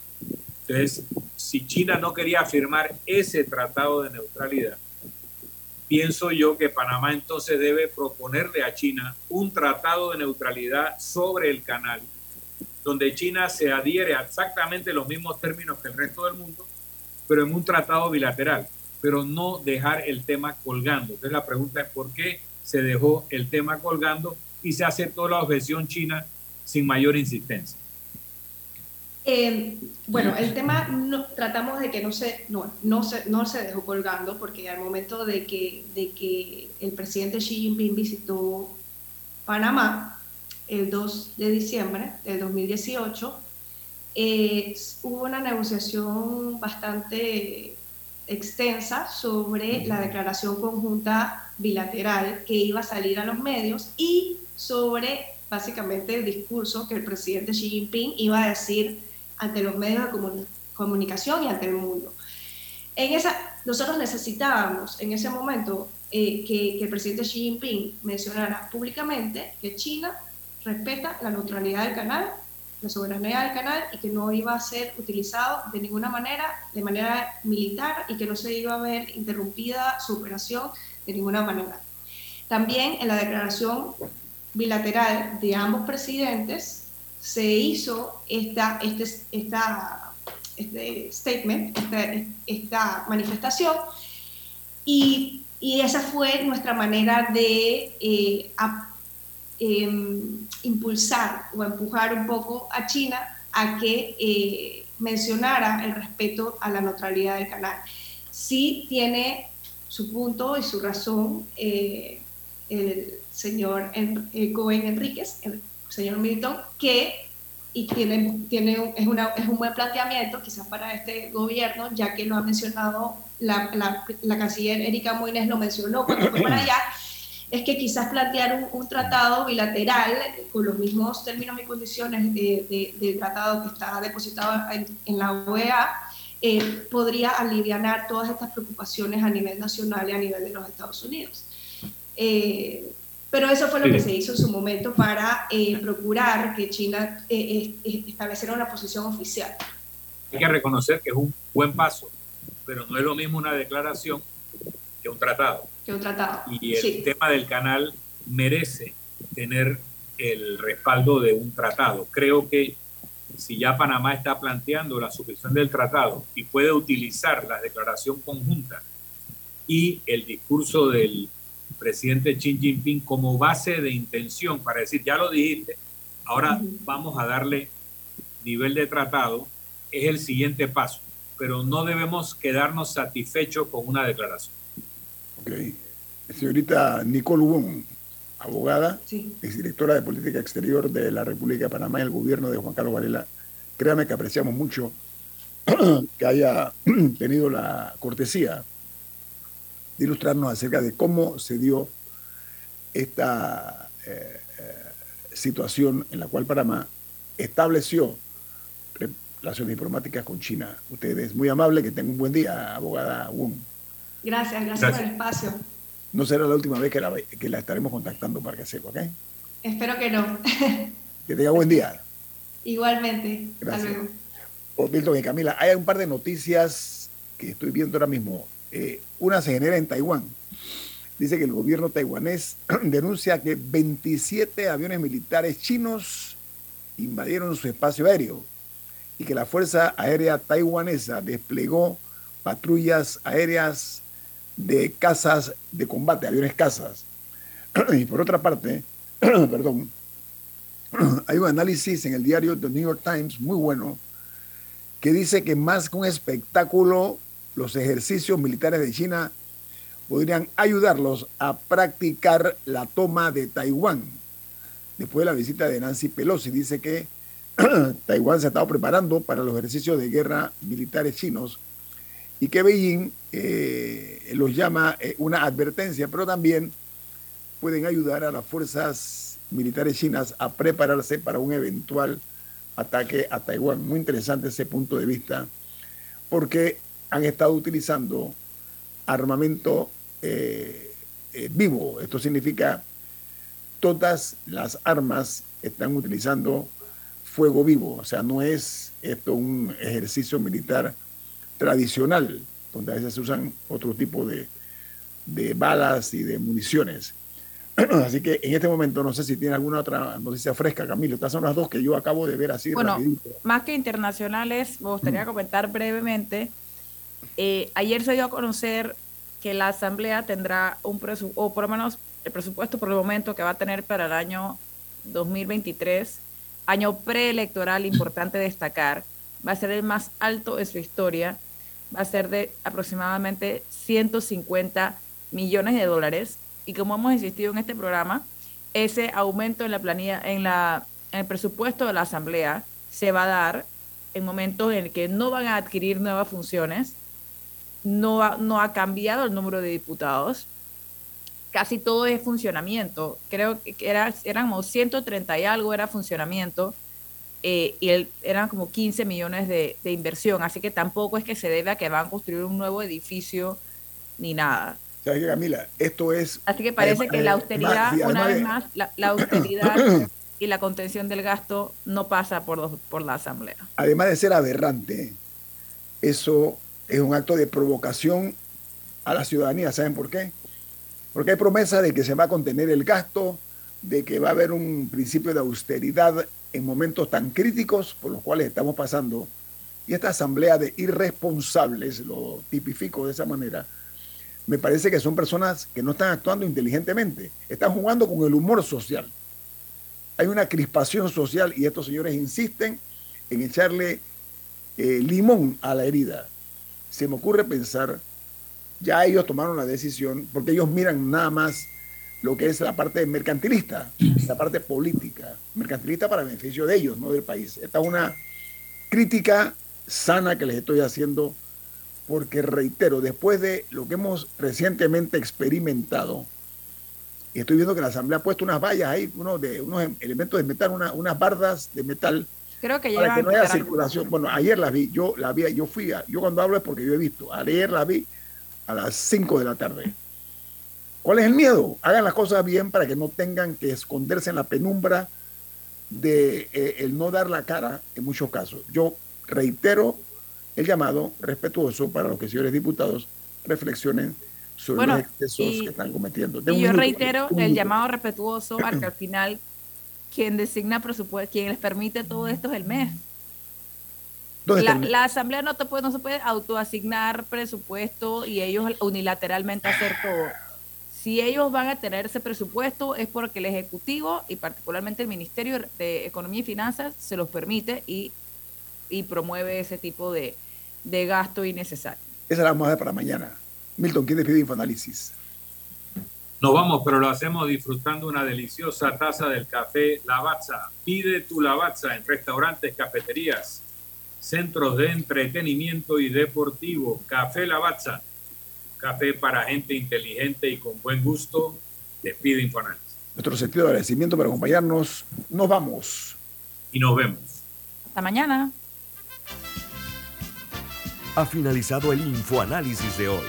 Entonces, si China no quería firmar ese tratado de neutralidad, pienso yo que Panamá entonces debe proponerle a China un tratado de neutralidad sobre el canal, donde China se adhiere a exactamente los mismos términos que el resto del mundo, pero en un tratado bilateral, pero no dejar el tema colgando. Entonces la pregunta es por qué se dejó el tema colgando y se aceptó la objeción china sin mayor insistencia. Eh, bueno, el tema no, tratamos de que no se, no, no, se, no se dejó colgando porque al momento de que, de que el presidente Xi Jinping visitó Panamá el 2 de diciembre del 2018, eh, hubo una negociación bastante extensa sobre la declaración conjunta bilateral que iba a salir a los medios y sobre básicamente el discurso que el presidente Xi Jinping iba a decir ante los medios de comunicación y ante el mundo. En esa, nosotros necesitábamos en ese momento eh, que, que, el presidente Xi Jinping mencionara públicamente que China respeta la neutralidad del canal, la soberanía del canal y que no iba a ser utilizado de ninguna manera, de manera militar y que no se iba a ver interrumpida su operación de ninguna manera. También en la declaración bilateral de ambos presidentes se hizo esta, este, esta, este statement, esta, esta manifestación, y, y, esa fue nuestra manera de eh, impulsar o empujar un poco a China a que eh, mencionara el respeto a la neutralidad del canal. Sí tiene su punto y su razón eh, el señor en, Cohen Enríquez, el señor Milton, que y tiene, tiene es, una, es un buen planteamiento quizás para este gobierno, ya que lo ha mencionado la, la, la canciller Erika Moines, lo mencionó cuando fue para allá, es que quizás plantear un, tratado bilateral con los mismos términos y condiciones de, del tratado que está depositado en, la OEA eh, podría aliviar todas estas preocupaciones a nivel nacional y a nivel de los Estados Unidos. Eh, pero eso fue lo que se hizo en su momento para eh, procurar que China eh, estableciera una posición oficial. Hay que reconocer que es un buen paso, pero no es lo mismo una declaración que un tratado. Que un tratado. Y el tema del canal merece tener el respaldo de un tratado. Creo que si ya Panamá está planteando la suscripción del tratado y puede utilizar la declaración conjunta y el discurso del presidente Xi Jinping como base de intención para decir, ya lo dijiste, ahora vamos a darle nivel de tratado, es el siguiente paso, pero no debemos quedarnos satisfechos con una declaración. Ok. Señorita Nicole Wong, abogada, sí. exdirectora de Política Exterior de la República de Panamá y el gobierno de Juan Carlos Varela, créame que apreciamos mucho que haya tenido la cortesía de ilustrarnos acerca de cómo se dio esta eh, eh, situación en la cual Panamá estableció relaciones diplomáticas con China. Usted es muy amable, que tenga un buen día, abogada Wong. Gracias, gracias, por el espacio. No será la última vez que la, que la estaremos contactando para que sepa, ¿ok? Espero que no. que tenga buen día. Igualmente. Gracias. Hasta luego. Oh, Milton y Camila, hay un par de noticias que estoy viendo ahora mismo. Eh, una se genera en Taiwán. Dice que el gobierno taiwanés denuncia que 27 aviones militares chinos invadieron su espacio aéreo y que la Fuerza Aérea Taiwanesa desplegó patrullas aéreas de casas de combate, aviones cazas. Y por otra parte, perdón, hay un análisis en el diario The New York Times muy bueno que dice que más que un espectáculo los ejercicios militares de China podrían ayudarlos a practicar la toma de Taiwán. Después de la visita de Nancy Pelosi, dice que Taiwán se ha estado preparando para los ejercicios de guerra militares chinos y que Beijing eh, los llama eh, una advertencia, pero también pueden ayudar a las fuerzas militares chinas a prepararse para un eventual ataque a Taiwán. Muy interesante ese punto de vista, porque han estado utilizando armamento eh, vivo. Esto significa todas las armas están utilizando fuego vivo, o sea, no es esto un ejercicio militar tradicional, donde a veces se usan otro tipo de, de balas y de municiones. Así que en este momento no sé si tiene alguna otra noticia fresca, Camilo. Estas son las dos que yo acabo de ver así bueno, Más que internacionales, me gustaría comentar brevemente. Eh, ayer se dio a conocer que la Asamblea tendrá un presupuesto, o por lo menos el presupuesto por el momento que va a tener para el año 2023, año preelectoral importante destacar, va a ser el más alto de su historia, va a ser de aproximadamente 150 millones de dólares. Y como hemos insistido en este programa, ese aumento en la planilla, en, la, en el presupuesto de la Asamblea se va a dar en momentos en que no van a adquirir nuevas funciones, no ha, no ha cambiado el número de diputados, casi todo es funcionamiento, creo que era, eran como 130 y algo era funcionamiento, eh, y eran como 15 millones de, de, inversión, así que tampoco es que se debe a que van a construir un nuevo edificio ni nada. ¿Sabes qué, Camila? Esto es... Así que parece que la austeridad, una vez más, la, austeridad y la contención del gasto no pasa por, por la Asamblea. Además de ser aberrante, eso es un acto de provocación a la ciudadanía. ¿Saben por qué? Porque hay promesa de que se va a contener el gasto, de que va a haber un principio de austeridad en momentos tan críticos por los cuales estamos pasando. Y esta asamblea de irresponsables, lo tipifico de esa manera, me parece que son personas que no están actuando inteligentemente, están jugando con el humor social. Hay una crispación social y estos señores insisten en echarle eh, limón a la herida. Se me ocurre pensar, ya ellos tomaron la decisión, porque ellos miran nada más lo que es la parte mercantilista, la parte política, mercantilista para beneficio de ellos, no del país. Esta es una crítica sana que les estoy haciendo porque reitero, después de lo que hemos recientemente experimentado, y estoy viendo que la Asamblea ha puesto unas vallas ahí, uno de, unos elementos de metal, unas bardas de metal, Creo que para que no haya circulación. Bueno, ayer las vi, yo la vi, yo fui, yo cuando hablo es porque yo he visto, ayer la vi a las 5 de la tarde. ¿Cuál es el miedo? Hagan las cosas bien para que no tengan que esconderse en la penumbra de eh, el no dar la cara en muchos casos. Yo reitero el llamado respetuoso para los que señores diputados reflexionen sobre los excesos que están cometiendo. y yo reitero el llamado respetuoso para que al final quien designa presupuesto, quien les permite todo esto es el MES. La, la, asamblea no, te puede, no se puede autoasignar presupuesto y ellos unilateralmente hacer todo. Si ellos van a tener ese presupuesto es porque el Ejecutivo y particularmente el Ministerio de Economía y Finanzas se los permite y, y promueve ese tipo de, de gasto innecesario. Esa la vamos a ver para mañana. Milton, ¿quién despide Infoanálisis? Nos vamos, pero lo hacemos disfrutando una deliciosa taza del café Lavazza. Pide tu Lavazza en restaurantes, cafeterías, centros de entretenimiento y deportivo. Café Lavazza, café para gente inteligente y con buen gusto. Despide Infoanálisis. Nuestro sentido de agradecimiento por acompañarnos. Nos vamos. Y nos vemos. Hasta mañana ha finalizado el infoanálisis de hoy.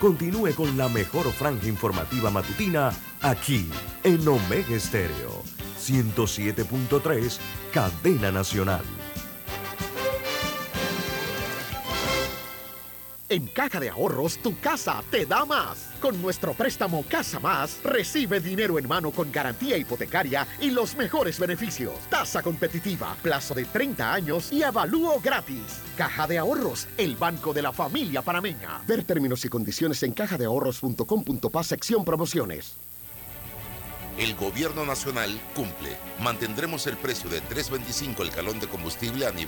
Continúe con la mejor franja informativa matutina aquí en Omega Estéreo 107.3, Cadena Nacional. En Caja de Ahorros, tu casa te da más. Con nuestro préstamo Casa Más, recibe dinero en mano con garantía hipotecaria y los mejores beneficios. Tasa competitiva, plazo de 30 años y avalúo gratis. Caja de Ahorros, el banco de la familia panameña. Ver términos y condiciones en cajadeahorros.com.pa sección promociones. El gobierno nacional cumple. Mantendremos el precio de 3.25 el galón de combustible a nivel